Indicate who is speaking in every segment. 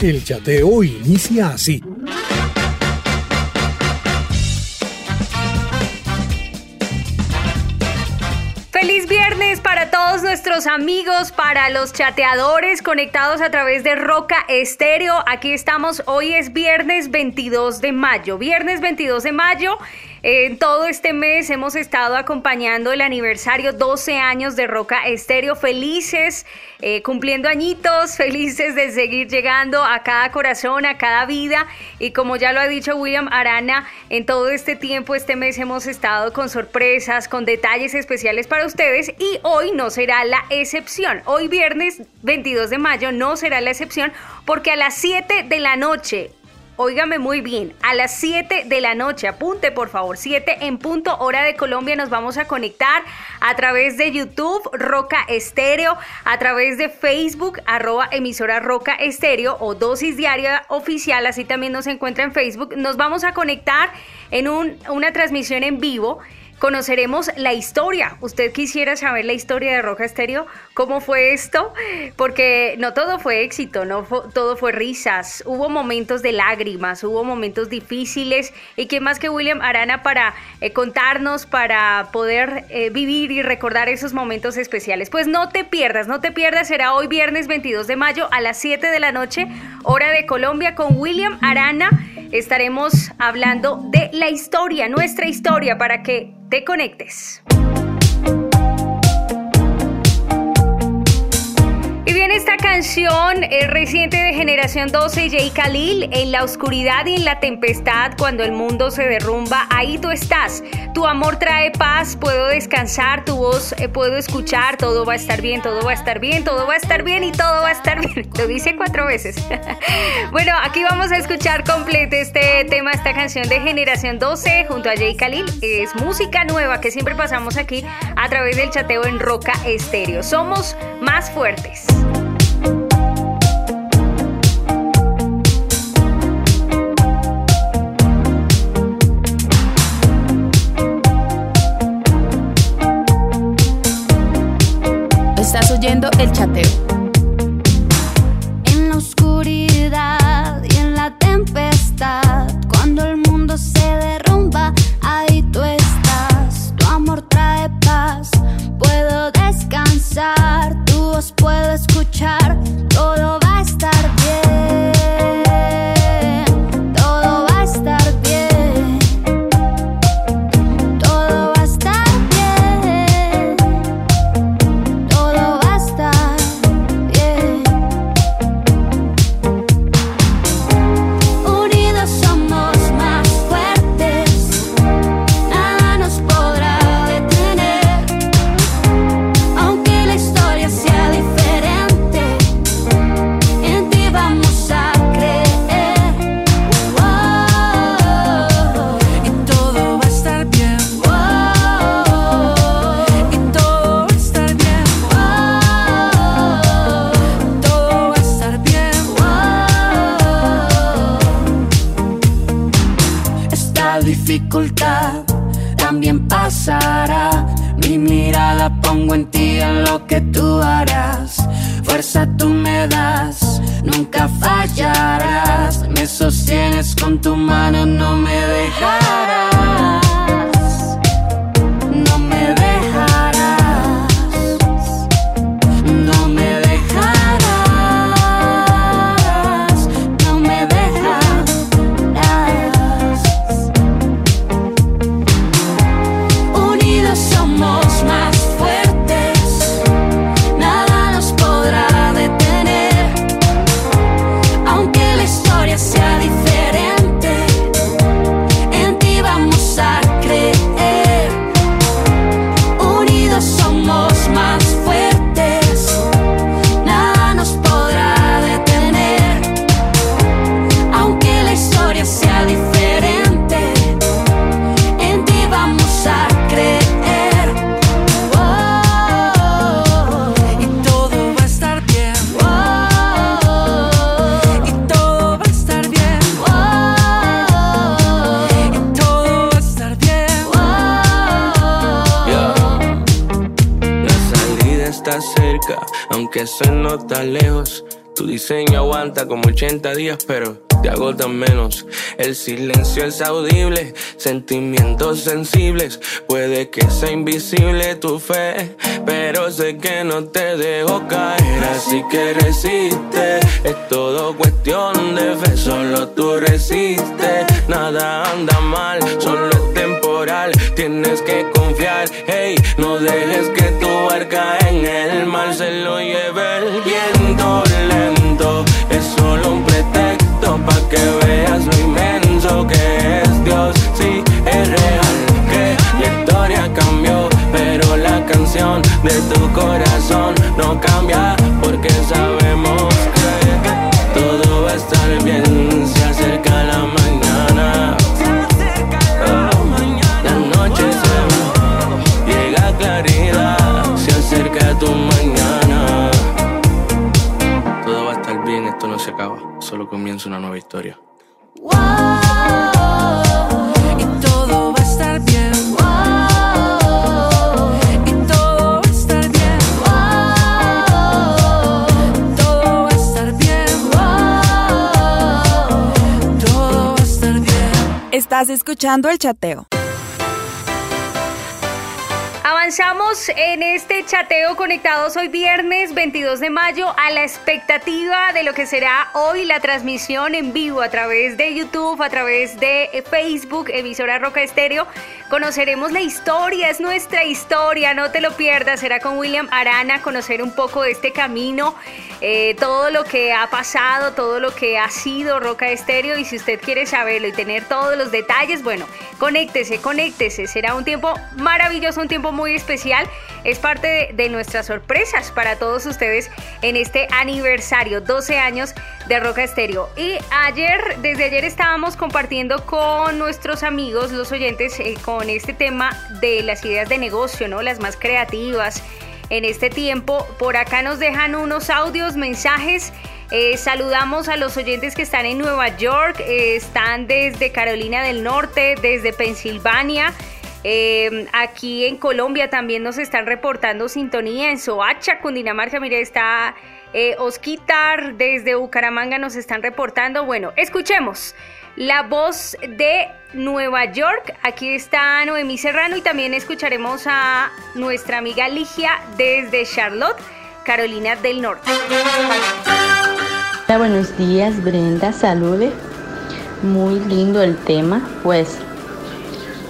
Speaker 1: El chateo inicia así.
Speaker 2: Feliz viernes para todos nuestros amigos, para los chateadores conectados a través de Roca Estéreo. Aquí estamos, hoy es viernes 22 de mayo. Viernes 22 de mayo en todo este mes hemos estado acompañando el aniversario 12 años de Roca Estéreo. Felices, eh, cumpliendo añitos, felices de seguir llegando a cada corazón, a cada vida. Y como ya lo ha dicho William Arana, en todo este tiempo, este mes hemos estado con sorpresas, con detalles especiales para ustedes. Y hoy no será la excepción. Hoy viernes 22 de mayo no será la excepción porque a las 7 de la noche Óigame muy bien, a las 7 de la noche, apunte por favor, 7 en punto hora de Colombia nos vamos a conectar a través de YouTube Roca Estéreo, a través de Facebook arroba emisora Roca Estéreo o dosis diaria oficial, así también nos encuentra en Facebook. Nos vamos a conectar en un, una transmisión en vivo conoceremos la historia. ¿Usted quisiera saber la historia de Roja Estéreo? ¿Cómo fue esto? Porque no todo fue éxito, no todo fue risas. Hubo momentos de lágrimas, hubo momentos difíciles. ¿Y qué más que William Arana para eh, contarnos, para poder eh, vivir y recordar esos momentos especiales? Pues no te pierdas, no te pierdas. Será hoy viernes 22 de mayo a las 7 de la noche, hora de Colombia, con William Arana. Estaremos hablando de la historia, nuestra historia, para que te conectes. Bien, esta canción es reciente de Generación 12, Jay Khalil, En la oscuridad y en la tempestad, cuando el mundo se derrumba, ahí tú estás. Tu amor trae paz, puedo descansar, tu voz eh, puedo escuchar, todo va a estar bien, todo va a estar bien, todo va a estar bien y todo va a estar bien. Lo dice cuatro veces. bueno, aquí vamos a escuchar completo este tema, esta canción de Generación 12 junto a Jay Khalil. Es música nueva que siempre pasamos aquí a través del chateo en Roca Estéreo. Somos más fuertes.
Speaker 3: El chateo.
Speaker 4: Nota lejos. Tu diseño aguanta como 80 días, pero te agotan menos. El silencio es audible, sentimientos sensibles. Puede que sea invisible tu fe, pero sé que no te dejo caer. Así que resiste, es todo cuestión de fe. Solo tú resistes, nada anda mal, solo es temporal. Tienes que confiar, hey, no dejes que tu barca en el mar se lo lleve de tu corazón no cambia porque sabemos que todo va a estar bien. Se acerca la mañana. La noche se va, llega claridad, se acerca tu mañana. Todo va a estar bien, esto no se acaba, solo comienza una nueva historia.
Speaker 3: Y
Speaker 5: Estás escuchando el chateo.
Speaker 2: Avanzamos en este chateo conectados hoy viernes 22 de mayo a la expectativa de lo que será hoy la transmisión en vivo a través de YouTube, a través de Facebook, emisora Roca Estéreo. Conoceremos la historia, es nuestra historia, no te lo pierdas. Será con William Arana conocer un poco de este camino, eh, todo lo que ha pasado, todo lo que ha sido Roca Estéreo. Y si usted quiere saberlo y tener todos los detalles, bueno, conéctese, conéctese. Será un tiempo maravilloso, un tiempo muy especial. Es parte de, nuestras sorpresas para todos ustedes en este aniversario, 12 años de Roca Estéreo. Y ayer, desde ayer estábamos compartiendo con nuestros amigos, los oyentes, eh, con este tema de las ideas de negocio, ¿no? Las más creativas en este tiempo. Por acá nos dejan unos audios, mensajes. Eh, saludamos a los oyentes que están en Nueva York, eh, están desde Carolina del Norte, desde Pensilvania. Eh, aquí en Colombia también nos están reportando sintonía en Soacha, Cundinamarca. Mire, está eh, Osquitar desde Bucaramanga nos están reportando. Bueno, escuchemos la voz de Nueva York. Aquí está Noemí Serrano y también escucharemos a nuestra amiga Ligia desde Charlotte, Carolina del Norte.
Speaker 6: Hola, buenos días, Brenda, salude. Muy lindo el tema, pues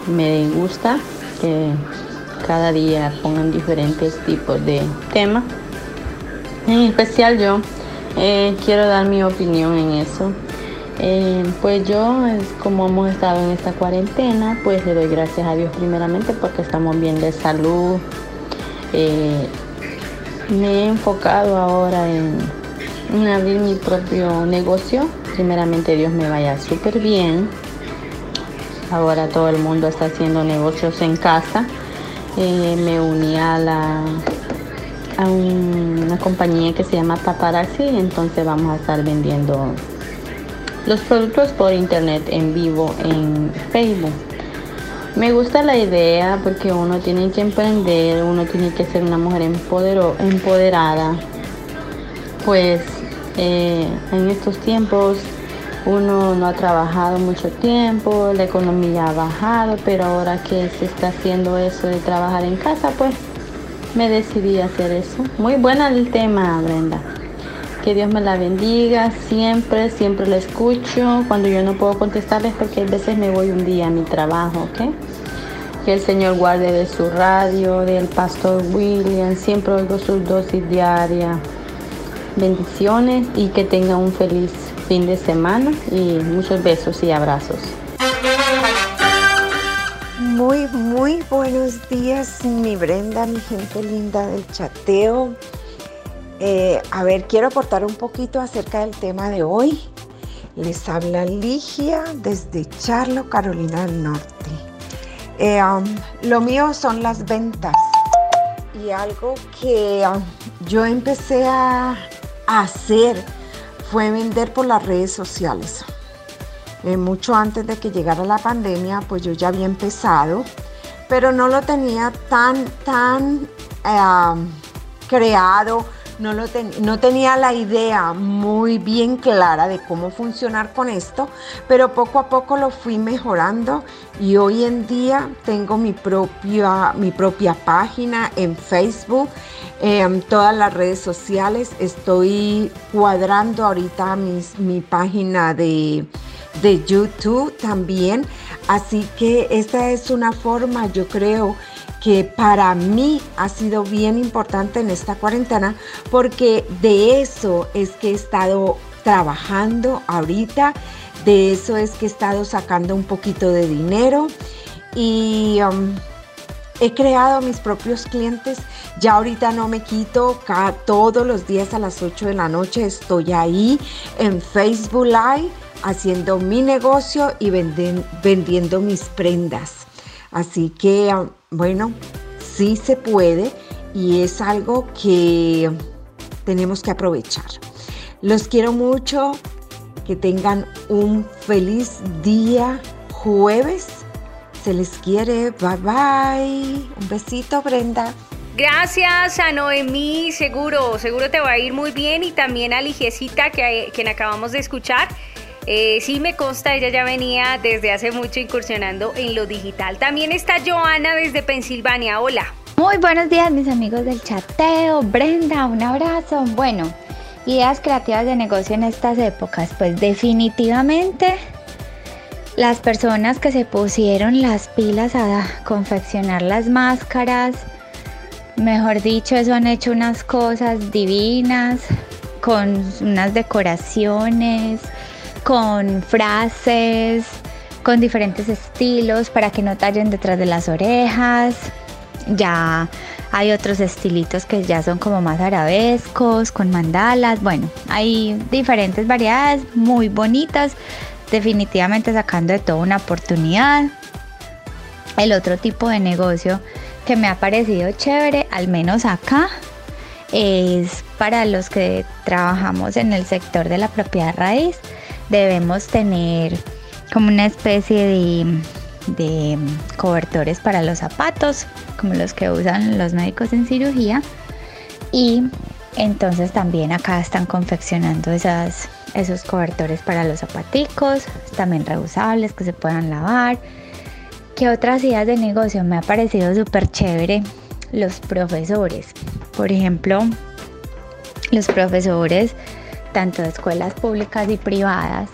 Speaker 6: me gusta que cada día pongan diferentes tipos de temas. En especial yo eh, quiero dar mi opinión en eso. Eh, pues yo, como hemos estado en esta cuarentena, pues le doy gracias a Dios primeramente porque estamos bien de salud. Eh, me he enfocado ahora en, en abrir mi propio negocio. Primeramente Dios me vaya súper bien. Ahora todo el mundo está haciendo negocios en casa. Eh, me uní a la a un- una compañía que se llama Paparazzi, entonces vamos a estar vendiendo los productos por internet en vivo en Facebook. Me gusta la idea porque uno tiene que emprender, uno tiene que ser una mujer empoderada. Pues eh, en estos tiempos uno no ha trabajado mucho tiempo, la economía ha bajado, pero ahora que se está haciendo eso de trabajar en casa, pues me decidí a hacer eso. Muy buena el tema, Brenda. Que Dios me la bendiga, siempre, siempre la escucho. Cuando yo no puedo contestarles porque a veces me voy un día a mi trabajo, ¿ok? Que el Señor guarde de su radio, del pastor William, siempre oigo sus dosis diarias. Bendiciones y que tenga un feliz fin de semana y muchos besos y abrazos.
Speaker 7: Muy, muy buenos días, mi Brenda, mi gente linda del chateo. Eh, a ver, quiero aportar un poquito acerca del tema de hoy. Les habla Ligia desde Charlo, Carolina del Norte. Eh, um, lo mío son las ventas y algo que um, yo empecé a, hacer fue vender por las redes sociales. Eh, mucho antes de que llegara la pandemia, pues yo ya había empezado, pero no lo tenía tan, tan eh, creado, no, lo no tenía la idea muy bien clara de cómo funcionar con esto, pero poco a poco lo fui mejorando y hoy en día tengo mi propia, mi propia página en Facebook, en todas las redes sociales. Estoy cuadrando ahorita mis- mi página de, de YouTube también. Así que esta es una forma, yo creo, que para mí ha sido bien importante en esta cuarentena porque de eso es que he estado trabajando ahorita, de eso es que he estado sacando un poquito de dinero y um, he creado mis propios clientes. Ya ahorita no me quito, ca- todos los días a las 8 de la noche estoy ahí en Facebook Live haciendo mi negocio y vendiendo mis prendas. Así que, ah, bueno, sí se puede y es algo que tenemos que aprovechar. Los quiero mucho, que tengan un feliz día jueves. Se les quiere, bye bye. Un besito, Brenda.
Speaker 2: Gracias a Noemí, seguro, seguro te va a ir muy bien y también a Ligiecita, que, quien acabamos de escuchar. Eh, sí me consta, ella ya venía desde hace mucho incursionando en lo digital. También está Joana desde Pensilvania. Hola.
Speaker 8: Muy buenos días mis amigos del chateo, Brenda, un abrazo. Bueno, ideas creativas de negocio en estas épocas, pues definitivamente las personas que se pusieron las pilas a confeccionar las máscaras, mejor dicho, eso han hecho unas cosas divinas, con unas decoraciones, con frases, con diferentes estilos para que no tallen detrás de las orejas. Ya hay otros estilitos que ya son como más arabescos, con mandalas. Bueno, hay diferentes variedades muy bonitas, definitivamente sacando de todo una oportunidad. El otro tipo de negocio que me ha parecido chévere, al menos acá, es para los que trabajamos en el sector de la propiedad raíz. Debemos tener como una especie de, de cobertores para los zapatos, como los que usan los médicos en cirugía. Y entonces también acá están confeccionando esas, esos cobertores para los zapaticos, también reusables que se puedan lavar. ¿Qué otras ideas de negocio me ha parecido súper chévere? Los profesores. Por ejemplo, los profesores, tanto escuelas públicas y privadas,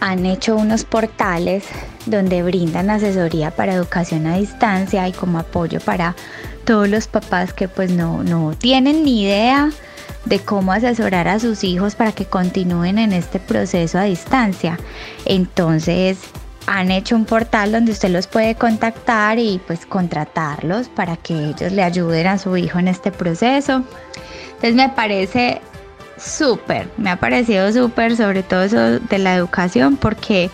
Speaker 8: han hecho unos portales donde brindan asesoría para educación a distancia y como apoyo para todos los papás que pues no, no tienen ni idea de cómo asesorar a sus hijos para que continúen en este proceso a distancia. Entonces han hecho un portal donde usted los puede contactar y pues contratarlos para que ellos le ayuden a su hijo en este proceso. Entonces me parece súper, me ha parecido súper sobre todo eso de la educación porque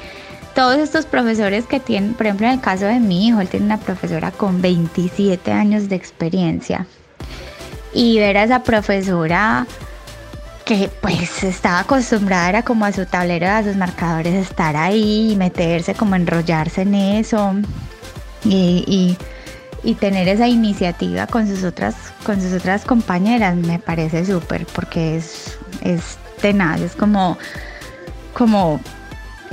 Speaker 8: todos estos profesores que tienen, por ejemplo en el caso de mi hijo, él tiene una profesora con 27 años de experiencia. Y ver a esa profesora que pues estaba acostumbrada era como a su tablero, a sus marcadores, estar ahí y meterse, como enrollarse en eso. Y, y, y tener esa iniciativa con sus otras, con sus otras compañeras me parece súper porque es, es tenaz, es como, como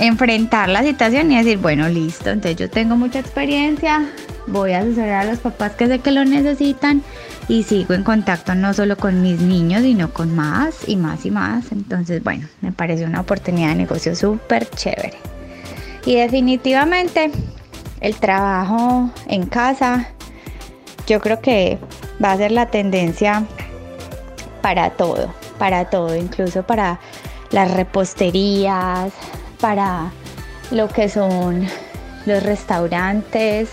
Speaker 8: enfrentar la situación y decir, bueno, listo, entonces yo tengo mucha experiencia, voy a asesorar a los papás que sé que lo necesitan y sigo en contacto no solo con mis niños, sino con más y más y más. Entonces, bueno, me parece una oportunidad de negocio súper chévere. Y definitivamente el trabajo en casa, yo creo que va a ser la tendencia para todo, para todo, incluso para las reposterías, para lo que son los restaurantes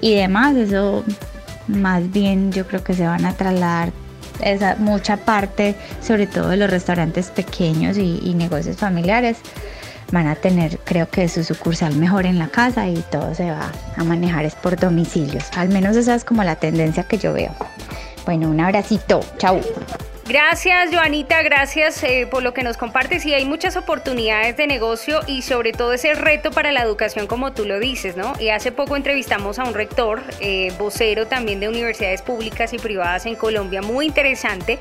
Speaker 8: y demás. Eso más bien yo creo que se van a trasladar esa mucha parte, sobre todo de los restaurantes pequeños y, y, negocios familiares, van a tener creo que su sucursal mejor en la casa y todo se va a manejar es por domicilios. Al menos esa es como la tendencia que yo veo. Bueno, un abracito, chao.
Speaker 2: Gracias, Joanita, gracias eh, por lo que nos compartes. Y hay muchas oportunidades de negocio y sobre todo ese reto para la educación, como tú lo dices, ¿no? Y hace poco entrevistamos a un rector, eh, vocero también de universidades públicas y privadas en Colombia, muy interesante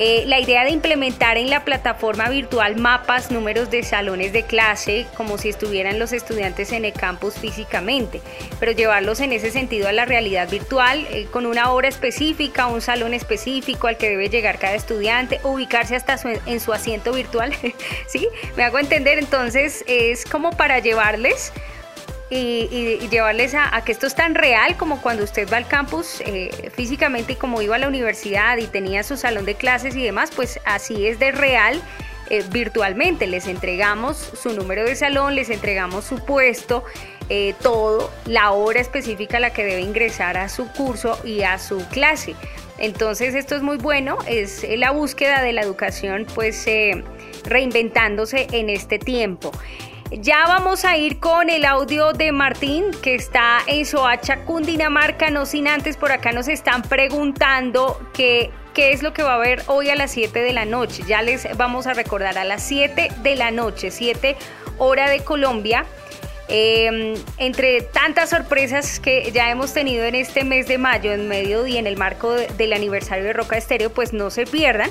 Speaker 2: eh, la idea de implementar en la plataforma virtual mapas, números de salones de clase, como si estuvieran los estudiantes en el campus físicamente, pero llevarlos en ese sentido a la realidad virtual, eh, con una hora específica, un salón específico al que debe llegar cada estudiante, ubicarse hasta en su asiento virtual, ¿sí? Me hago entender, entonces es como para llevarles y, llevarles a, que esto es tan real como cuando usted va al campus eh, físicamente y como iba a la universidad y tenía su salón de clases y demás, pues así es de real. Eh, virtualmente les entregamos su número de salón, les entregamos su puesto, eh, todo, la hora específica a la que debe ingresar a su curso y a su clase. Entonces esto es muy bueno, es la búsqueda de la educación pues reinventándose en este tiempo. Ya vamos a ir con el audio de Martín, que está en Soacha, Cundinamarca. No sin antes, por acá nos están preguntando qué es lo que va a haber hoy a las 7 de la noche. Ya les vamos a recordar a las 7 de la noche, 7 hora de Colombia. Em, entre tantas sorpresas que ya hemos tenido en este mes de mayo, en medio y en el marco del aniversario de Roca Estéreo, pues no se pierdan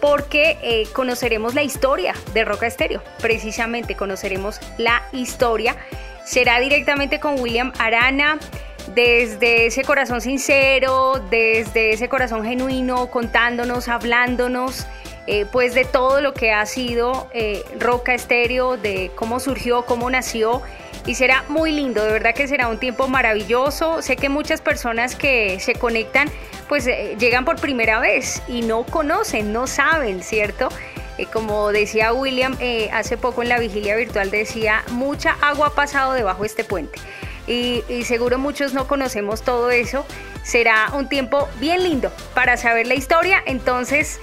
Speaker 2: porque eh, conoceremos la historia de Roca Estéreo. Precisamente conoceremos la historia. Será directamente con William Arana, desde ese corazón sincero, desde ese corazón genuino, contándonos, hablándonos. Eh, pues de todo lo que ha sido eh, Roca Estéreo, de cómo surgió, cómo nació y será muy lindo, de verdad que será un tiempo maravilloso. Sé que muchas personas que se conectan pues eh, llegan por primera vez y no conocen, no saben, ¿cierto? Eh, como decía William eh, hace poco en la vigilia virtual, decía, mucha agua ha pasado debajo de este puente. Y, seguro muchos no conocemos todo eso. Será un tiempo bien lindo para saber la historia. Entonces,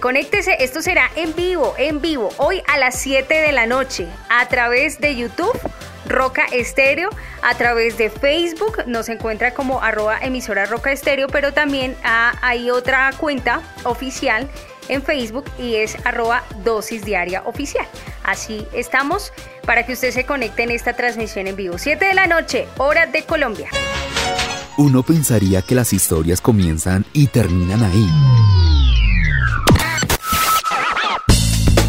Speaker 2: conéctese. Esto será en vivo, en vivo, hoy a las 7 de la noche a través de YouTube Roca Estéreo. A través de Facebook nos encuentra como arroba emisora Roca Estéreo, pero también hay otra cuenta oficial en Facebook y es arroba dosis diaria oficial. Así estamos para que usted se conecte en esta transmisión en vivo. 7 de la noche, hora de Colombia.
Speaker 9: Uno pensaría que las historias comienzan y terminan ahí.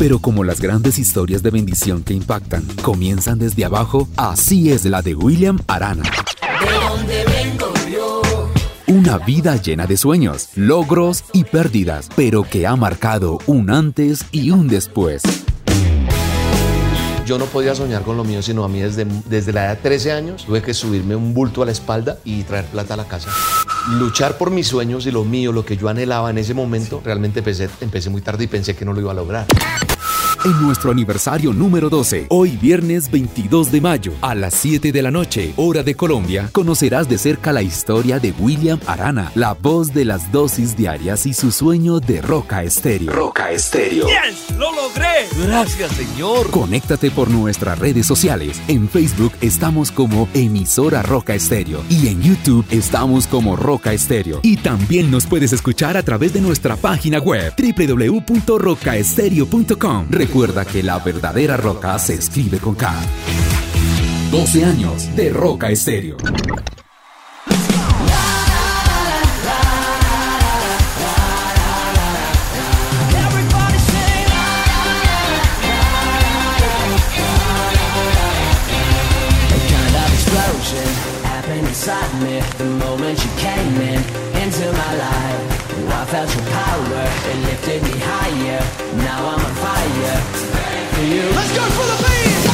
Speaker 9: Pero como las grandes historias de bendición que impactan comienzan desde abajo, así es la de William Arana. Una vida llena de sueños, logros y pérdidas, pero que ha marcado un antes y un después.
Speaker 10: Yo no podía soñar con lo mío, sino a mí desde, desde la edad de 13 años tuve que subirme un bulto a la espalda y traer plata a la casa. Luchar por mis sueños y lo mío, lo que yo anhelaba en ese momento, realmente empecé, empecé muy tarde y pensé que no lo iba a lograr
Speaker 9: en nuestro aniversario número 12. Hoy viernes 22 de mayo a las 7 de la noche, hora de Colombia, conocerás de cerca la historia de William Arana, la voz de las dosis diarias y su sueño de Roca Estéreo. Roca Estéreo.
Speaker 11: ¡Yes! ¡Lo logré! Gracias, señor.
Speaker 9: Conéctate por nuestras redes sociales. En Facebook estamos como emisora Roca Estéreo y en YouTube estamos como Roca Estéreo. Y también nos puedes escuchar a través de nuestra página web www.rocaestereo.com. Recuerda que la verdadera roca se escribe con K. 12 años de Roca Estéreo. inside me the moment you came in felt your power, it lifted me higher. Now I'm on fire for you. Let's go for the beat!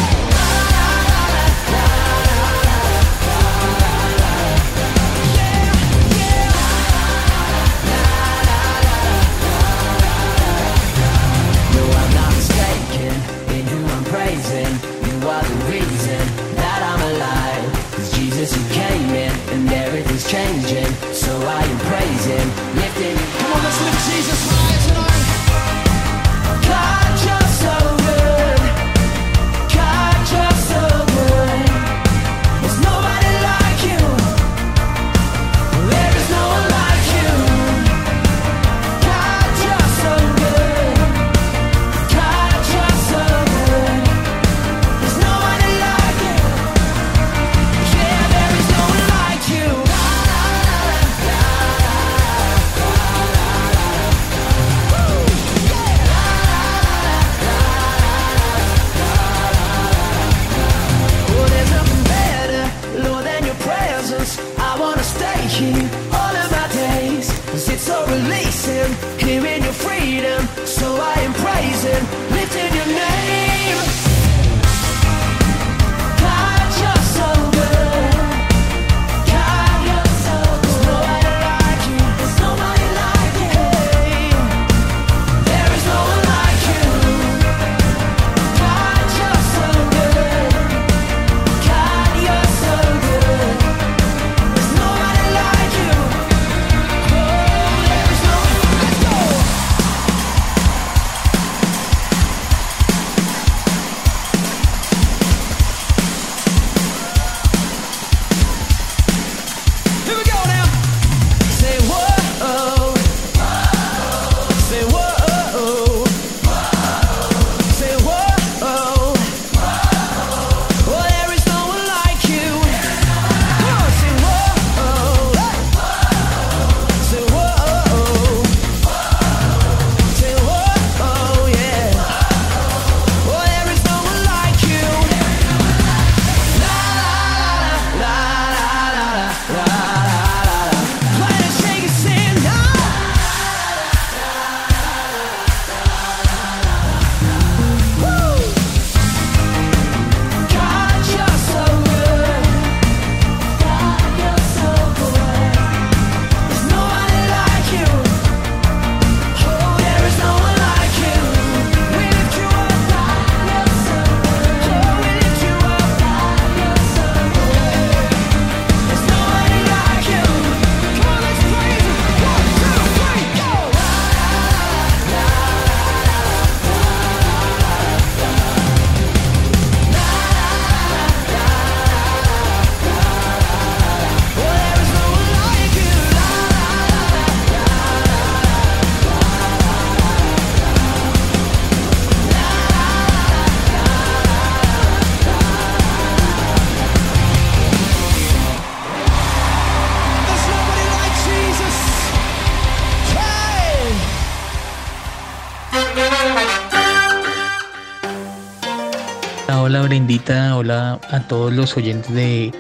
Speaker 12: Hola, Brendita, hola a todos los oyentes de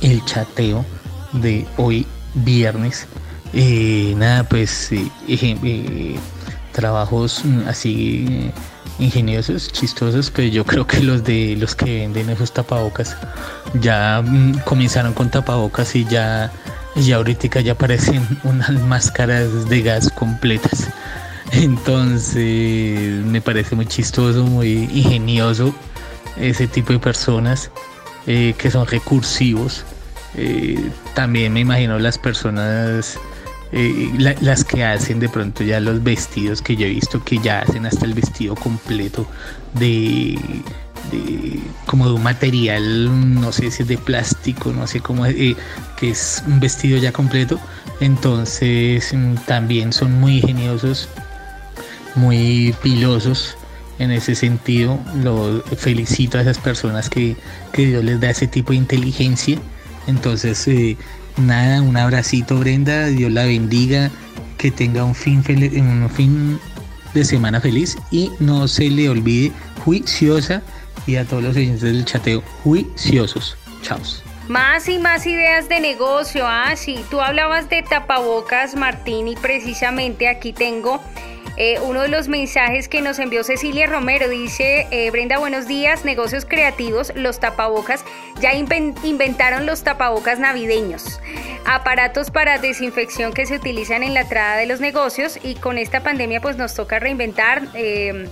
Speaker 12: El Chateo de hoy viernes. Eh, nada, pues eh, eh, trabajos mm, así ingeniosos, chistosos, pero yo creo que los de los que venden esos tapabocas ya mm, comenzaron con tapabocas y ya, ya ahorita ya parecen unas máscaras de gas completas. Entonces me parece muy chistoso, muy ingenioso ese tipo de personas eh, que son recursivos. Eh, también me imagino las personas, eh, la- las que hacen de pronto ya los vestidos que yo he visto que ya hacen hasta el vestido completo de, de- como de un material, no sé si es de plástico, no sé cómo, eh, que es un vestido ya completo. Entonces mm, también son muy ingeniosos muy pilosos en ese sentido. Lo felicito a esas personas que, que Dios les da ese tipo de inteligencia. Entonces, eh, nada, un abracito Brenda, Dios la bendiga, que tenga un fin, un fin de semana feliz y no se le olvide juiciosa y a todos los oyentes del chateo, juiciosos. Chaos.
Speaker 2: Más y más ideas de negocio. Ah, sí, tú hablabas de tapabocas, Martín, y precisamente aquí tengo eh, uno de los mensajes que nos envió Cecilia Romero. Dice, eh, Brenda, buenos días, negocios creativos, los tapabocas. Ya inven- inventaron los tapabocas navideños. Aparatos para desinfección que se utilizan en la entrada de los negocios y con esta pandemia pues nos toca reinventar. eh,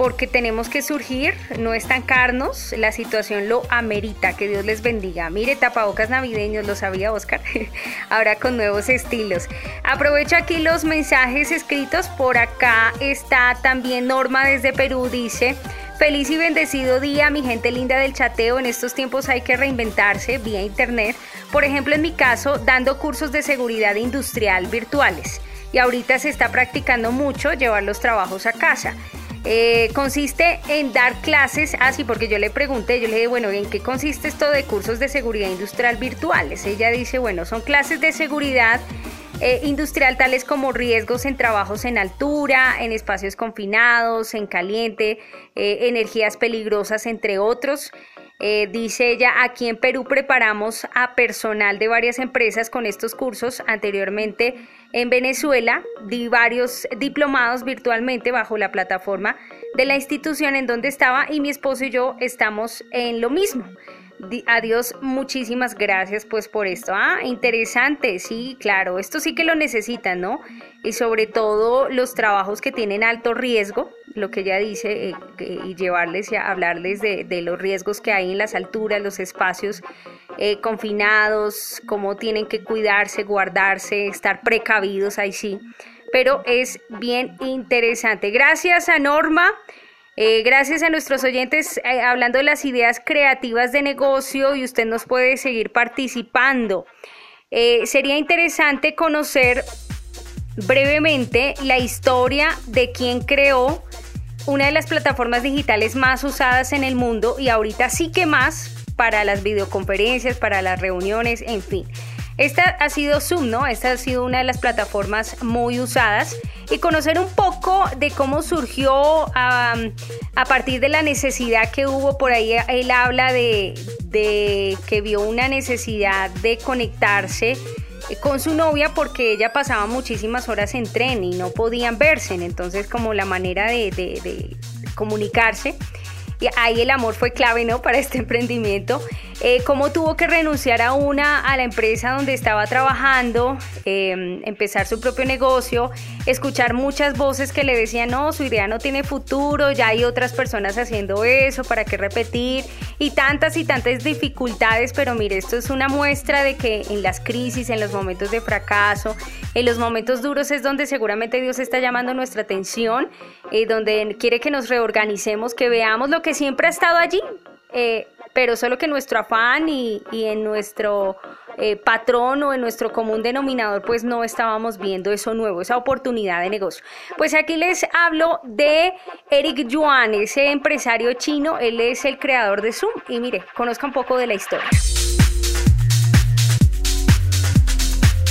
Speaker 2: porque tenemos que surgir, no estancarnos, la situación lo amerita, que Dios les bendiga. Mire, tapabocas navideños, lo sabía Oscar, ahora con nuevos estilos. Aprovecho aquí los mensajes escritos, por acá está también Norma desde Perú, dice, feliz y bendecido día, mi gente linda del chateo, en estos tiempos hay que reinventarse vía internet, por ejemplo en mi caso, dando cursos de seguridad industrial virtuales. Y ahorita se está practicando mucho llevar los trabajos a casa. Eh, consiste en dar clases, así porque yo le pregunté, yo le dije, bueno, ¿en qué consiste esto de cursos de seguridad industrial virtuales? Ella dice, bueno, son clases de seguridad eh, industrial tales como riesgos en trabajos en altura, en espacios confinados, en caliente, eh, energías peligrosas, entre otros. Dice ella, aquí en Perú preparamos a personal de varias empresas con estos cursos. Anteriormente en Venezuela di varios diplomados virtualmente bajo la plataforma de la institución en donde estaba y mi esposo y yo estamos en lo mismo. Di- Adiós, muchísimas gracias pues por esto. Ah, interesante, sí, claro, esto sí que lo necesitan, ¿no? Y sobre todo los trabajos que tienen alto riesgo, lo que ella dice, eh, y llevarles y hablarles de, de los riesgos que hay en las alturas, los espacios eh, confinados, cómo tienen que cuidarse, guardarse, estar precavidos, ahí sí. Pero es bien interesante. Gracias a Norma. Eh, gracias a nuestros oyentes eh, hablando de las ideas creativas de negocio y usted nos puede seguir participando. Eh, sería interesante conocer brevemente la historia de quien creó una de las plataformas digitales más usadas en el mundo y ahorita sí que más para las videoconferencias, para las reuniones, en fin. Esta ha sido Zoom, ¿no? Esta ha sido una de las plataformas muy usadas y conocer un poco de cómo surgió a partir de la necesidad que hubo por ahí. Él habla de, que vio una necesidad de conectarse con su novia porque ella pasaba muchísimas horas en tren y no podían verse. Entonces como la manera de comunicarse. Y ahí el amor fue clave, ¿no? Para este emprendimiento. Eh, cómo tuvo que renunciar a una, a la empresa donde estaba trabajando, eh, empezar su propio negocio, escuchar muchas voces que le decían, no, su idea no tiene futuro, ya hay otras personas haciendo eso, ¿para qué repetir? Y tantas y tantas dificultades, pero mire, esto es una muestra de que en las crisis, en los momentos de fracaso, en los momentos duros es donde seguramente Dios está llamando nuestra atención, eh, donde quiere que nos reorganicemos, que veamos lo que siempre ha estado allí, eh, pero solo que nuestro afán y, y en nuestro eh, patrón o en nuestro común denominador, pues no estábamos viendo eso nuevo, esa oportunidad de negocio. Pues aquí les hablo de Eric Yuan, ese empresario chino, él es el creador de Zoom y mire, conozca un poco de la historia.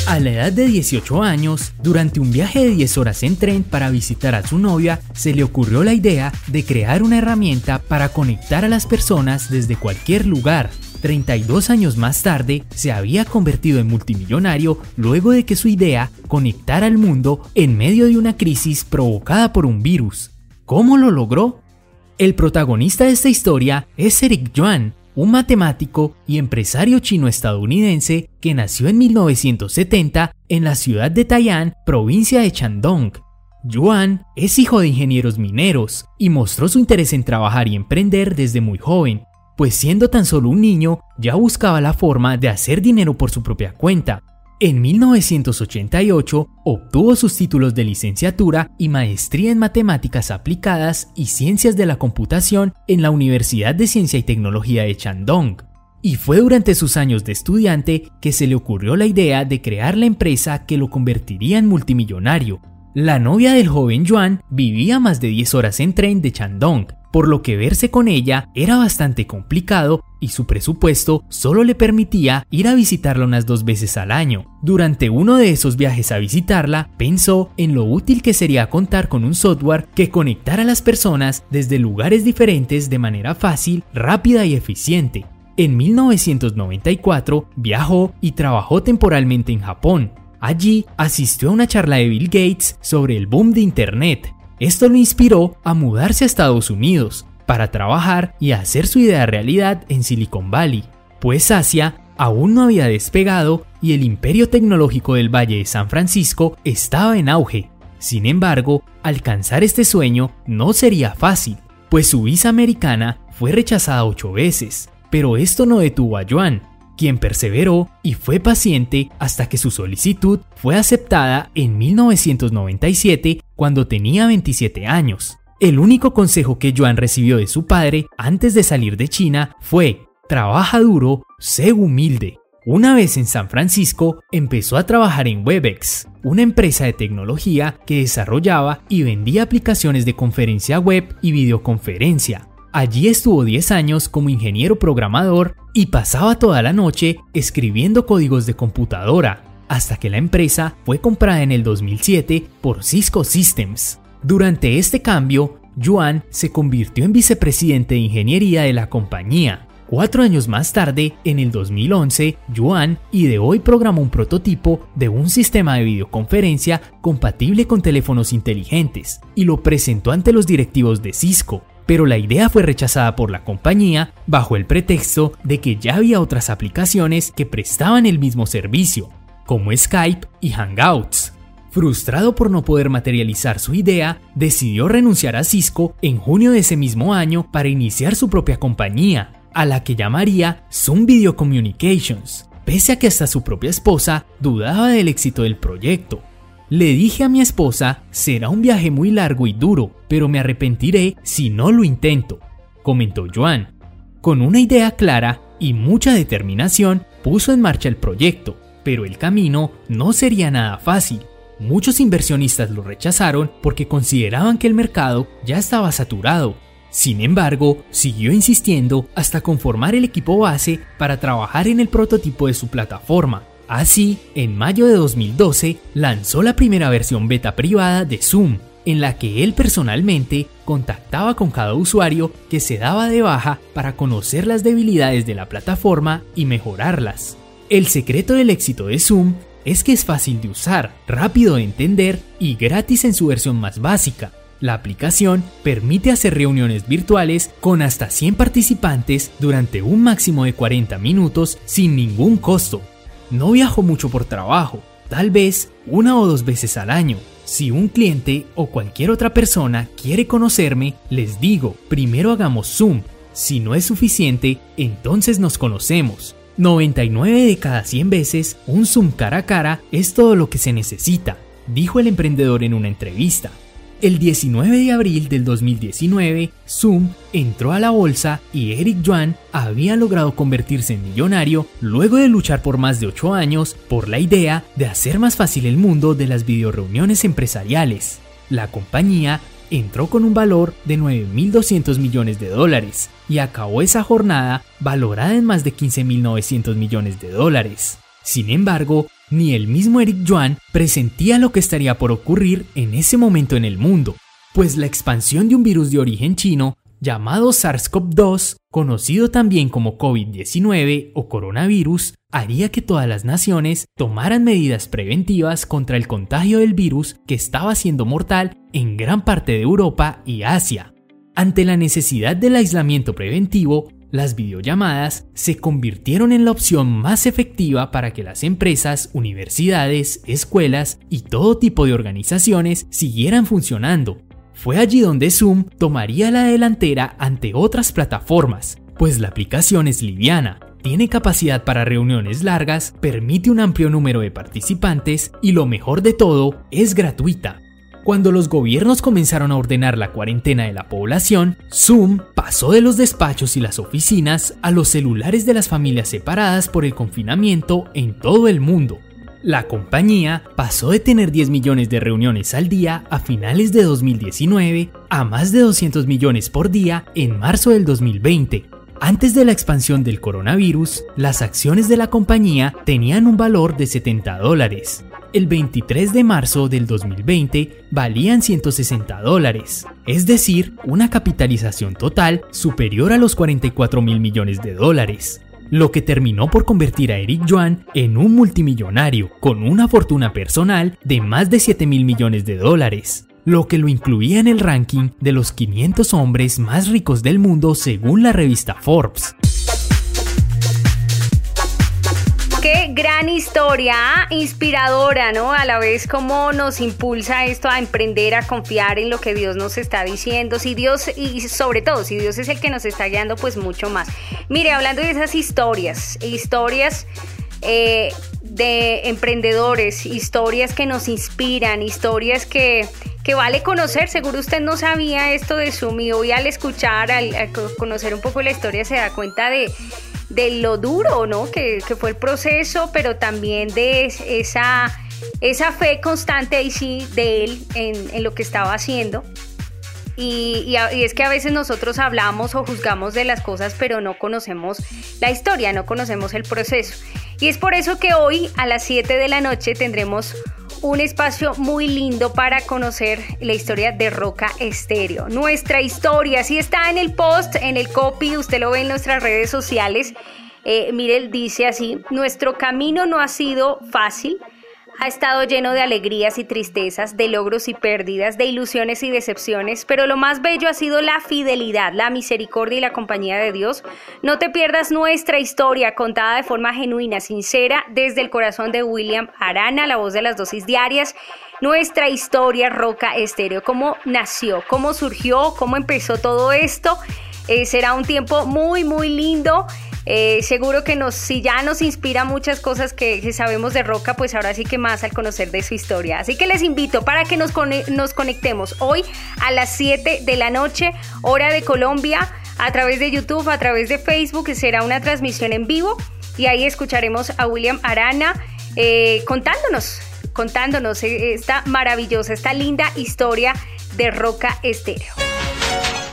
Speaker 13: A la edad de 18 años, durante un viaje de 10 horas en tren para visitar a su novia, se le ocurrió la idea de crear una herramienta para conectar a las personas desde cualquier lugar. 32 años más tarde, se había convertido en multimillonario luego de que su idea conectara al mundo en medio de una crisis provocada por un virus. ¿Cómo lo logró? El protagonista de esta historia es Eric Yuan, un matemático y empresario chino-estadounidense que nació en 1970 en la ciudad de Tai'an, provincia de Shandong. Yuan es hijo de ingenieros mineros y mostró su interés en trabajar y emprender desde muy joven, pues siendo tan solo un niño ya buscaba la forma de hacer dinero por su propia cuenta. En 1988 obtuvo sus títulos de licenciatura y maestría en matemáticas aplicadas y ciencias de la computación en la Universidad de Ciencia y Tecnología de Shandong. Y fue durante sus años de estudiante que se le ocurrió la idea de crear la empresa que lo convertiría en multimillonario. La novia del joven Yuan vivía más de 10 horas en tren de Shandong, por lo que verse con ella era bastante complicado y su presupuesto solo le permitía ir a visitarla unas dos veces al año. Durante uno de esos viajes a visitarla, pensó en lo útil que sería contar con un software que conectara a las personas desde lugares diferentes de manera fácil, rápida y eficiente. En 1994 viajó y trabajó temporalmente en Japón. Allí asistió a una charla de Bill Gates sobre el boom de Internet. Esto lo inspiró a mudarse a Estados Unidos, para trabajar y hacer su idea realidad en Silicon Valley, pues Asia aún no había despegado y el imperio tecnológico del Valle de San Francisco estaba en auge. Sin embargo, alcanzar este sueño no sería fácil, pues su visa americana fue rechazada ocho veces, pero esto no detuvo a Joan, quien perseveró y fue paciente hasta que su solicitud fue aceptada en 1997 cuando tenía 27 años. El único consejo que Joan recibió de su padre antes de salir de China fue, trabaja duro, sé humilde. Una vez en San Francisco, empezó a trabajar en Webex, una empresa de tecnología que desarrollaba y vendía aplicaciones de conferencia web y videoconferencia. Allí estuvo 10 años como ingeniero programador y pasaba toda la noche escribiendo códigos de computadora, hasta que la empresa fue comprada en el 2007 por Cisco Systems. Durante este cambio, Yuan se convirtió en vicepresidente de ingeniería de la compañía. Cuatro años más tarde, en el 2011, Yuan ideó y programó un prototipo de un sistema de videoconferencia compatible con teléfonos inteligentes y lo presentó ante los directivos de Cisco, pero la idea fue rechazada por la compañía bajo el pretexto de que ya había otras aplicaciones que prestaban el mismo servicio, como Skype y Hangouts. Frustrado por no poder materializar su idea, decidió renunciar a Cisco en junio de ese mismo año para iniciar su propia compañía, a la que llamaría Zoom Video Communications, pese a que hasta su propia esposa dudaba del éxito del proyecto. Le dije a mi esposa, será un viaje muy largo y duro, pero me arrepentiré si no lo intento, comentó Joan. Con una idea clara y mucha determinación, puso en marcha el proyecto, pero el camino no sería nada fácil. Muchos inversionistas lo rechazaron porque consideraban que el mercado ya estaba saturado. Sin embargo, siguió insistiendo hasta conformar el equipo base para trabajar en el prototipo de su plataforma. Así, en mayo de 2012, lanzó la primera versión beta privada de Zoom, en la que él personalmente contactaba con cada usuario que se daba de baja para conocer las debilidades de la plataforma y mejorarlas. El secreto del éxito de Zoom es que es fácil de usar, rápido de entender y gratis en su versión más básica. La aplicación permite hacer reuniones virtuales con hasta 100 participantes durante un máximo de 40 minutos sin ningún costo. No viajo mucho por trabajo, tal vez una o dos veces al año. Si un cliente o cualquier otra persona quiere conocerme, les digo, primero hagamos Zoom. Si no es suficiente, entonces nos conocemos. 99 de cada 100 veces, un Zoom cara a cara es todo lo que se necesita, dijo el emprendedor en una entrevista. El 19 de abril del 2019, Zoom entró a la bolsa y Eric Yuan había logrado convertirse en millonario luego de luchar por más de 8 años por la idea de hacer más fácil el mundo de las videoreuniones empresariales. La compañía entró con un valor de 9.200 millones de dólares y acabó esa jornada valorada en más de 15.900 millones de dólares. Sin embargo, Ni el mismo Eric Joan presentía lo que estaría por ocurrir en ese momento en el mundo, pues la expansión de un virus de origen chino llamado SARS-CoV-2, conocido también como COVID-19 o coronavirus, haría que todas las naciones tomaran medidas preventivas contra el contagio del virus que estaba siendo mortal en gran parte de Europa y Asia. Ante la necesidad del aislamiento preventivo, las videollamadas se convirtieron en la opción más efectiva para que las empresas, universidades, escuelas y todo tipo de organizaciones siguieran funcionando. Fue allí donde Zoom tomaría la delantera ante otras plataformas, pues la aplicación es liviana, tiene capacidad para reuniones largas, permite un amplio número de participantes y lo mejor de todo, es gratuita. Cuando los gobiernos comenzaron a ordenar la cuarentena de la población, Zoom pasó de los despachos y las oficinas a los celulares de las familias separadas por el confinamiento en todo el mundo. La compañía pasó de tener 10 millones de reuniones al día a finales de 2019 a más de 200 millones por día en marzo del 2020. Antes de la expansión del coronavirus, las acciones de la compañía tenían un valor de 70 dólares. El 23 de marzo del 2020 valían 160 dólares, es decir, una capitalización total superior a los 44 mil millones de dólares lo que terminó por convertir a Eric Joan en un multimillonario con una fortuna personal de más de 7 mil millones de dólares, lo que lo incluía en el ranking de los 500 hombres más ricos del mundo según la revista Forbes.
Speaker 2: Qué gran historia, inspiradora, ¿no? A la vez como nos impulsa esto a emprender, a confiar en lo que Dios nos está diciendo. Si Dios, y sobre todo, si Dios es el que nos está guiando, pues mucho más. Mire, hablando de esas historias, historias eh, de emprendedores, historias que nos inspiran, historias que, que vale conocer. Seguro usted no sabía esto de y hoy al escuchar, al, al conocer un poco la historia, se da cuenta de de lo duro, ¿no? Que, que, fue el proceso, pero también de esa, esa fe constante ahí sí de él en, en lo que estaba haciendo. Y, y, y, es que a veces nosotros hablamos o juzgamos de las cosas, pero no conocemos la historia, no conocemos el proceso. Y es por eso que hoy a las 7 de la noche tendremos un espacio muy lindo para conocer la historia de Roca Estéreo. Nuestra historia, si está en el post, en el copy, usted lo ve en nuestras redes sociales. Eh, mire, dice así, nuestro camino no ha sido fácil, ha estado lleno de alegrías y tristezas, de logros y pérdidas, de ilusiones y decepciones, pero lo más bello ha sido la fidelidad, la misericordia y la compañía de Dios. No te pierdas nuestra historia contada de forma genuina, sincera, desde el corazón de William Arana, la voz de las dosis diarias. Nuestra historia Roca Estéreo, cómo nació, cómo surgió, cómo empezó todo esto. Eh, será un tiempo muy, muy lindo. Eh, seguro que nos, si ya nos inspira muchas cosas que, que, sabemos de Roca, pues ahora sí que más al conocer de su historia. Así que les invito para que nos, nos conectemos hoy a las 7 de la noche, hora de Colombia, a través de YouTube, a través de Facebook, será una transmisión en vivo y ahí escucharemos a William Arana eh, contándonos, contándonos esta maravillosa, esta linda historia de Roca Estéreo.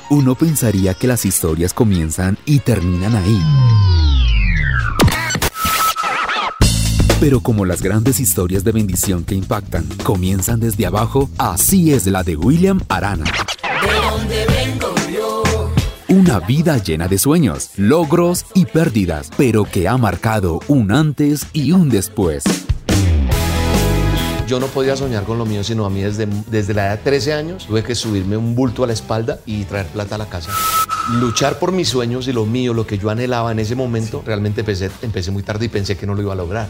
Speaker 14: Uno pensaría que las historias comienzan y terminan ahí. Pero como las grandes historias de bendición que impactan comienzan desde abajo, así es la de William Arana.
Speaker 9: ¿De dónde vengo yo?
Speaker 14: Una vida llena de sueños, logros y pérdidas, pero que ha marcado un antes y un después
Speaker 10: yo no podía soñar con lo mío, sino a mí desde, desde la edad de 13 años tuve que subirme un bulto a la espalda y traer plata a la casa. Luchar por mis sueños y lo mío, lo que yo anhelaba en ese momento, realmente empecé, empecé muy tarde y pensé que no lo iba a lograr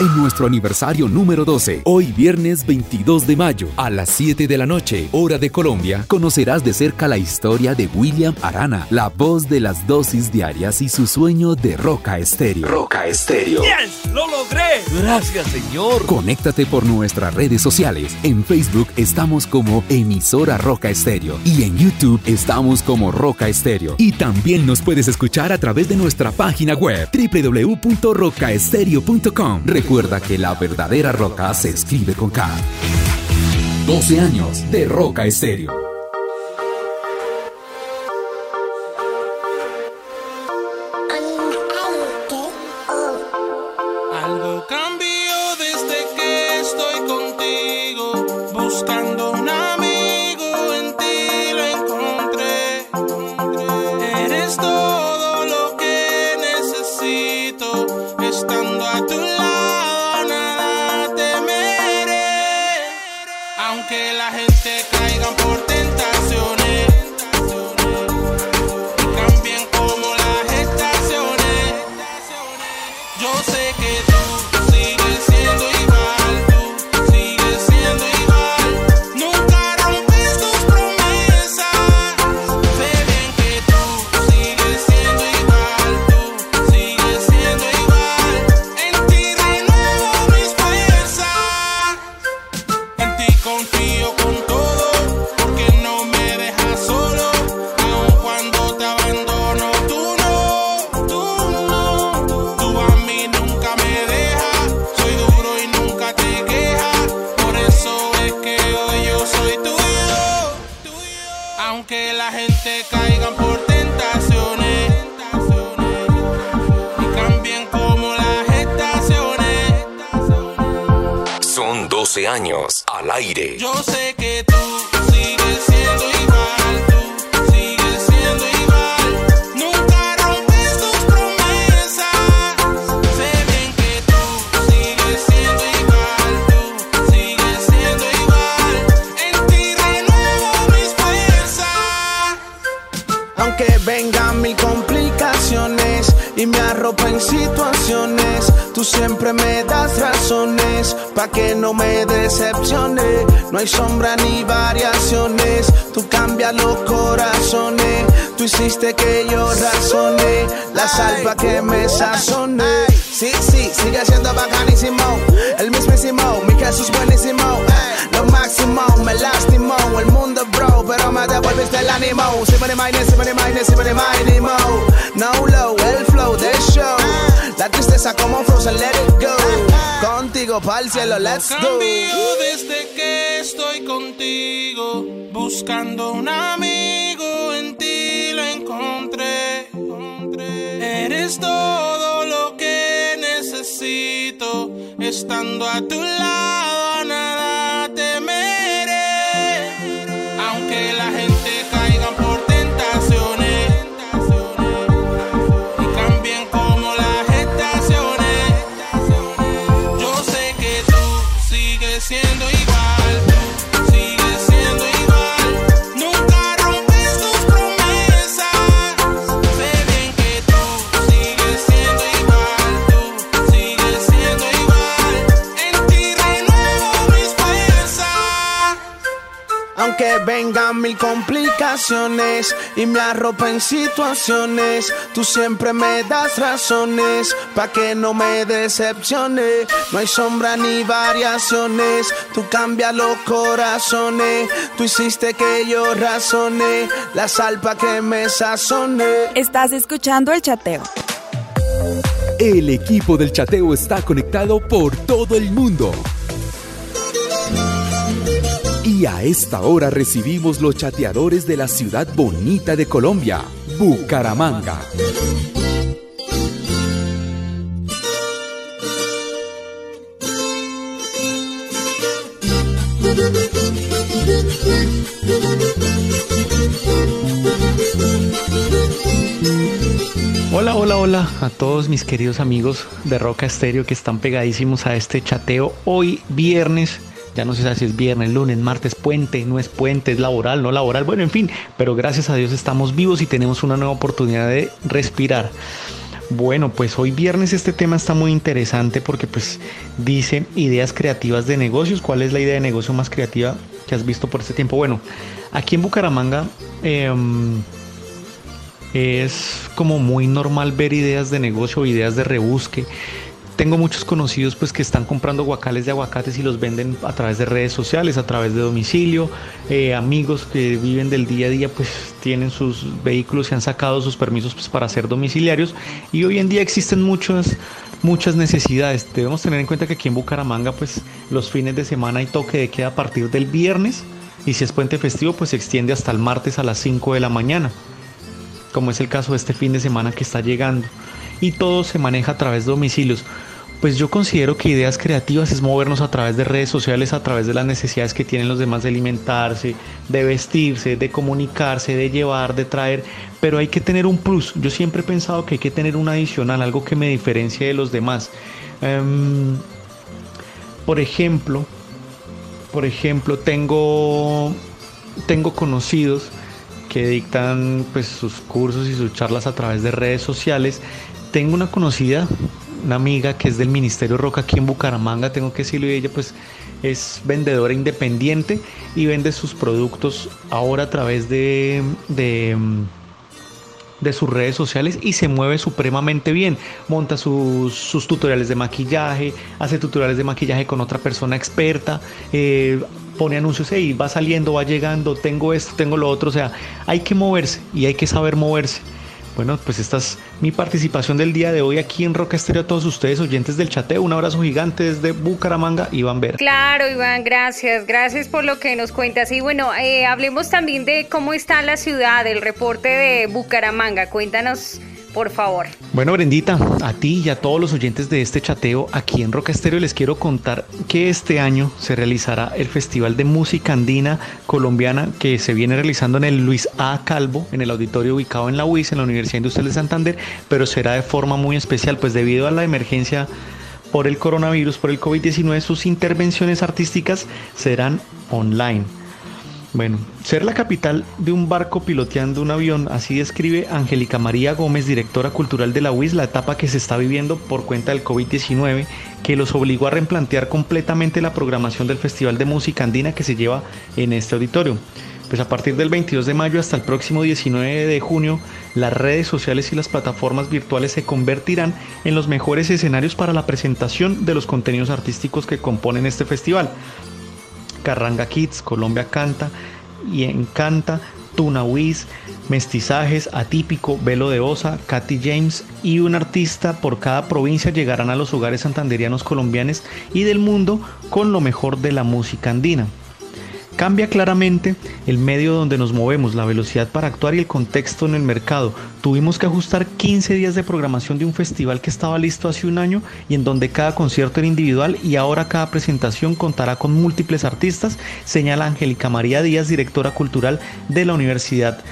Speaker 14: en nuestro aniversario número 12. Hoy viernes 22 de mayo a las 7 de la noche, hora de Colombia, conocerás de cerca la historia de William Arana, la voz de las dosis diarias y su sueño de Roca Estéreo.
Speaker 11: Roca Estéreo. ¡Yes! ¡Lo logré! Gracias, Señor.
Speaker 14: Conéctate por nuestras redes sociales. En Facebook estamos como emisora Roca Estéreo y en YouTube estamos como Roca Estéreo. Y también nos puedes escuchar a través de nuestra página web www.rocaestereo.com. Recuerda que la verdadera roca se escribe con K. 12 años de Roca Estéreo.
Speaker 15: Situaciones, tú siempre me das razones pa' que no me decepcione. No hay sombra ni variaciones, tú cambias los corazones. Tú hiciste que yo razone, la salva que me sazone. Sí, sí, sigue siendo bacanísimo, el mismísimo, mi Jesús buenísimo. Lo máximo, me lastimó, el mundo bro, pero me devolviste el ánimo. Si me imagines, si me imagines, si me imagines, No low, el flow del show. La tristeza como frozen, let it go. Contigo pa'l cielo, let's go.
Speaker 16: Cambio desde que estoy contigo, buscando un amigo en ti lo encontré. Eres todo estando a tu lado Aunque
Speaker 15: vengan mil complicaciones y me arropen situaciones, tú siempre me das razones pa' que no me decepcione. No hay sombra ni variaciones, tú cambias los corazones. Tú hiciste que yo razone, la sal pa' que me sazone.
Speaker 17: Estás escuchando el chateo.
Speaker 14: El equipo del chateo está conectado por todo el mundo. Y a esta hora recibimos los chateadores de la ciudad bonita de Colombia, Bucaramanga.
Speaker 18: Hola, hola, hola a todos mis queridos amigos de Roca Estéreo que están pegadísimos a este chateo hoy viernes. Ya no sé si es viernes, lunes, martes, puente, no es puente, es laboral, no laboral, bueno, en fin, pero gracias a Dios estamos vivos y tenemos una nueva oportunidad de respirar. Bueno, pues hoy viernes este tema está muy interesante porque pues dice ideas creativas de negocios. ¿Cuál es la idea de negocio más creativa que has visto por este tiempo? Bueno, aquí en Bucaramanga em, es como muy normal ver ideas de negocio, ideas de rebusque. Tengo muchos conocidos pues que están comprando guacales de aguacates y los venden a través de redes sociales, a través de domicilio. Eh, amigos que viven del día a día pues tienen sus vehículos y han sacado sus permisos pues, para ser domiciliarios. Y hoy en día existen muchas muchas necesidades. Debemos tener en cuenta que aquí en Bucaramanga pues los fines de semana hay toque de queda a partir del viernes y si es puente festivo pues se extiende hasta el martes a las 5 de la mañana como es el caso de este fin de semana que está llegando, y todo se maneja a través de domicilios. Pues yo considero que ideas creativas es movernos a través de redes sociales, a través de las necesidades que tienen los demás de alimentarse, de vestirse, de comunicarse, de llevar, de traer, pero hay que tener un plus. Yo siempre he pensado que hay que tener un adicional, algo que me diferencie de los demás. Em, por ejemplo, por ejemplo, tengo, tengo conocidos que dictan pues sus cursos y sus charlas a través de redes sociales. Tengo una conocida, una amiga que es del Ministerio Roca aquí en Bucaramanga, tengo que decirlo, y ella pues es vendedora independiente y vende sus productos ahora a través de, de, de sus redes sociales y se mueve supremamente bien. Monta sus, sus tutoriales de maquillaje, hace tutoriales de maquillaje con otra persona experta, eh, pone anuncios, hey, va saliendo, va llegando, tengo esto, tengo lo otro, o sea, hay que moverse y hay que saber moverse. Bueno, pues esta es mi participación del día de hoy aquí en Roca Estéreo a todos ustedes, oyentes del chateo. Un abrazo gigante desde Bucaramanga, Iván Vera.
Speaker 2: Claro, Iván, gracias. Gracias por lo que nos cuentas. Y bueno, eh, hablemos también de cómo está la ciudad, el reporte de Bucaramanga. Cuéntanos por favor.
Speaker 18: Bueno, Brendita, a ti y a todos los oyentes de este chateo aquí en Roca Estéreo les quiero contar que este año se realizará el Festival de Música Andina Colombiana que se viene realizando en el Luis A. Calvo, en el auditorio ubicado en la UIS, en la Universidad Industrial de Santander, pero será de forma muy especial, pues debido a la emergencia por el coronavirus, por el COVID-19, sus intervenciones artísticas serán online. Bueno, ser la capital de un barco piloteando un avión, así describe Angélica María Gómez, directora cultural de la UIS, la etapa que se está viviendo por cuenta del COVID-19, que los obligó a replantear completamente la programación del Festival de Música Andina que se lleva en este auditorio. Pues a partir del 22 de mayo hasta el próximo 19 de junio, las redes sociales y las plataformas virtuales se convertirán en los mejores escenarios para la presentación de los contenidos artísticos que componen este festival. Carranga Kids, Colombia Canta y Encanta, Tuna Wiz, Mestizajes, Atípico, Velo de Osa, Katy James y un artista por cada provincia llegarán a los hogares santanderianos colombianos y del mundo con lo mejor de la música andina. Cambia claramente el medio donde nos movemos, la velocidad para actuar y el contexto en el mercado. Tuvimos que ajustar 15 días de programación de un festival que estaba listo hace un año y en donde cada concierto era individual y ahora cada presentación contará con múltiples artistas, señala Angélica María Díaz, directora cultural de la Universidad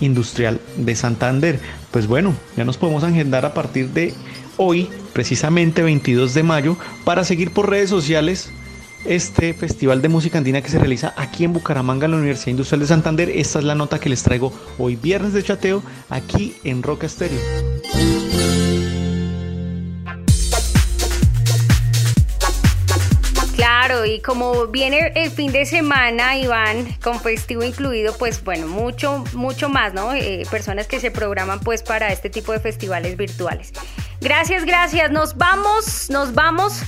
Speaker 18: Industrial de Santander. Pues bueno, ya nos podemos agendar a partir de hoy, precisamente 22 de mayo, para seguir por redes sociales este festival de música andina que se realiza aquí en Bucaramanga, en la Universidad Industrial de Santander. Esta es la nota que les traigo hoy viernes de chateo aquí en Roca Estéreo.
Speaker 2: Claro, y como viene el fin de semana, Iván, con festivo incluido, pues bueno, mucho, mucho más, ¿no? Eh, personas que se programan pues para este tipo de festivales virtuales. Gracias, gracias. Nos vamos, nos vamos.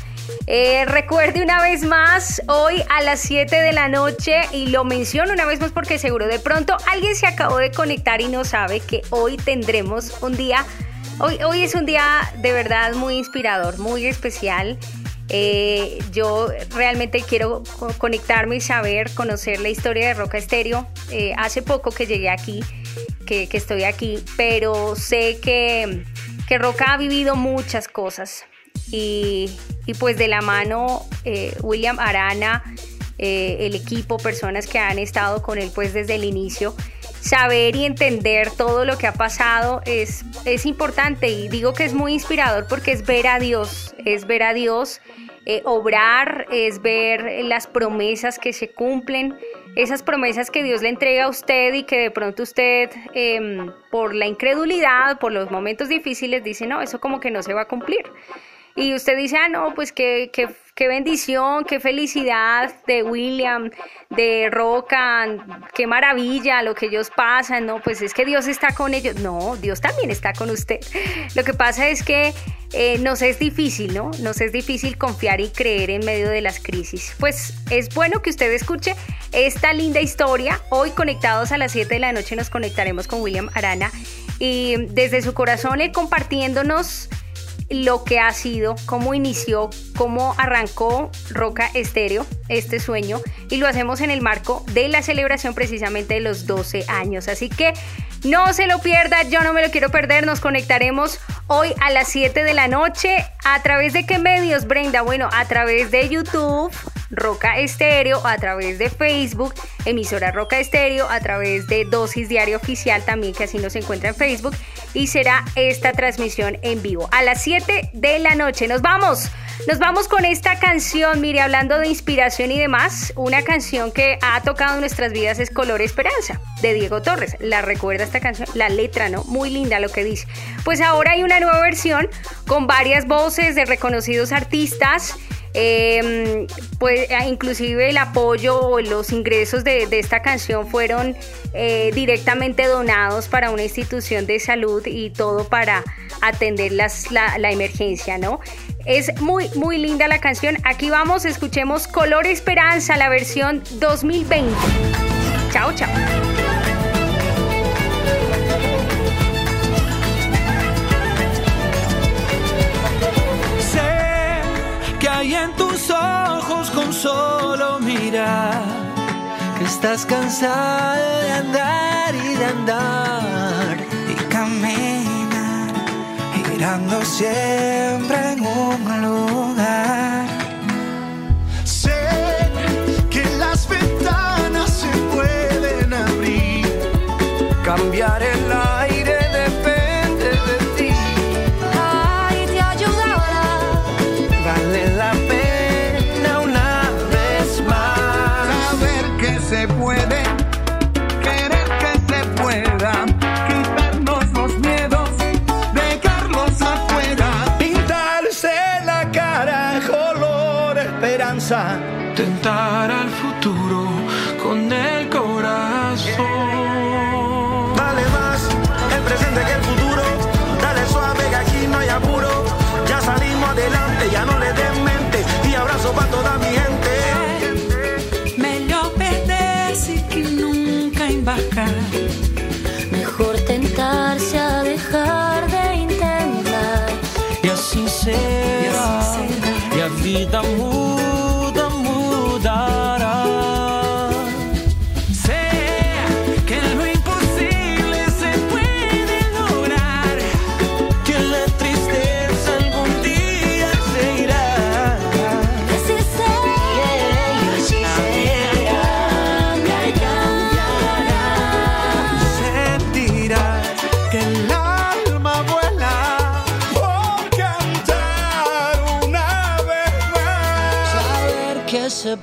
Speaker 2: Eh, recuerde una vez más, hoy a las 7 de la noche, y lo menciono una vez más porque seguro de pronto alguien se acabó de conectar y no sabe que hoy tendremos un día, hoy, hoy es un día de verdad muy inspirador, muy especial. Eh, yo realmente quiero co- conectarme y saber, conocer la historia de Roca Estéreo. Eh, hace poco que llegué aquí, que, que estoy aquí, pero sé que, que Roca ha vivido muchas cosas. Y, y pues de la mano eh, William Arana, eh, el equipo, personas que han estado con él pues desde el inicio, saber y entender todo lo que ha pasado es, es importante y digo que es muy inspirador porque es ver a Dios, es ver a Dios eh, obrar, es ver las promesas que se cumplen, esas promesas que Dios le entrega a usted y que de pronto usted em, por la incredulidad, por los momentos difíciles dice, no, eso como que no se va a cumplir. Y usted dice, ah, no, pues qué, qué, qué bendición, qué felicidad de William, de Roca, qué maravilla lo que ellos pasan, no, pues es que Dios está con ellos. No, Dios también está con usted. Lo que pasa es que eh, nos es difícil, ¿no? Nos es difícil confiar y creer en medio de las crisis. Pues es bueno que usted escuche esta linda historia. Hoy conectados a las 7 de la noche nos conectaremos con William Arana y desde su corazón él compartiéndonos lo que ha sido, cómo inició, cómo arrancó Roca Estéreo, este sueño, y lo hacemos en el marco de la celebración precisamente de los 12 años. Así que no se lo pierda, yo no me lo quiero perder, nos conectaremos hoy a las 7 de la noche. ¿A través de qué medios, Brenda? Bueno, a través de YouTube, Roca Estéreo, a través de Facebook, emisora Roca Estéreo, a través de Dosis Diario Oficial también, que así nos encuentra en Facebook, y será esta transmisión en vivo a las 7 de la noche. Nos vamos. Nos vamos con esta canción, mire, hablando de inspiración y demás, una canción que ha tocado en nuestras vidas es Color Esperanza, de Diego Torres. ¿La recuerda esta canción? La letra, ¿no? Muy linda lo que dice. Pues ahora hay una nueva versión con varias voces de reconocidos artistas. Eh, pues inclusive el apoyo o los ingresos de, esta canción fueron eh, directamente donados para una institución de salud y todo para atender la, la emergencia, ¿no? Es muy, muy linda la canción. Aquí vamos, escuchemos Color Esperanza, la versión 2020. Chao, chao.
Speaker 19: Hay en tus ojos con solo mirar que estás cansado de andar y de andar y caminar esperando siempre en un lugar. Esperanza,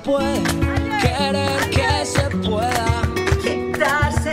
Speaker 19: puede,
Speaker 3: querer que se pueda.
Speaker 19: Quitarse